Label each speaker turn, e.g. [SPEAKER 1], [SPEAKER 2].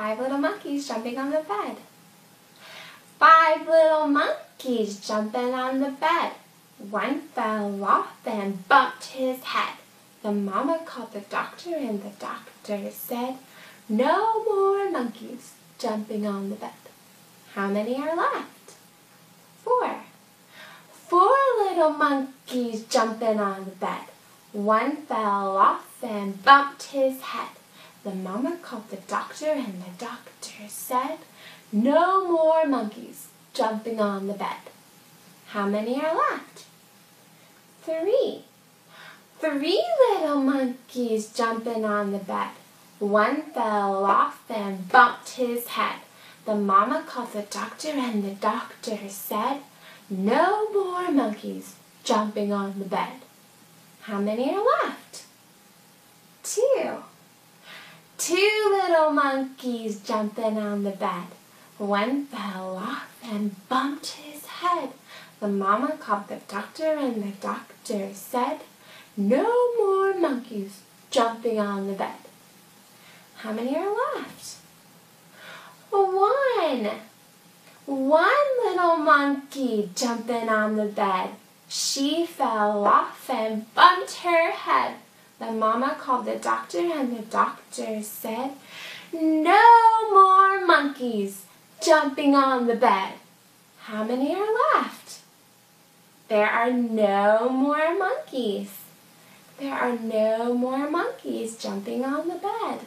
[SPEAKER 1] Five little monkeys jumping on the bed. Five little monkeys jumping on the bed. One fell off and bumped his head. The mama called the doctor and the doctor said, No more monkeys jumping on the bed. How many are left? Four. Four little monkeys jumping on the bed. One fell off and bumped his head. The mama called the doctor and the doctor said, No more monkeys jumping on the bed. How many are left? Three. Three little monkeys jumping on the bed. One fell off and bumped his head. The mama called the doctor and the doctor said, No more monkeys jumping on the bed. How many are left? Little monkeys jumping on the bed. One fell off and bumped his head. The mama called the doctor and the doctor said, No more monkeys jumping on the bed. How many are left? One. One little monkey jumping on the bed. She fell off and bumped her head. The mama called the doctor and the doctor said, No more monkeys jumping on the bed. How many are left? There are no more monkeys. There are no more monkeys jumping on the bed.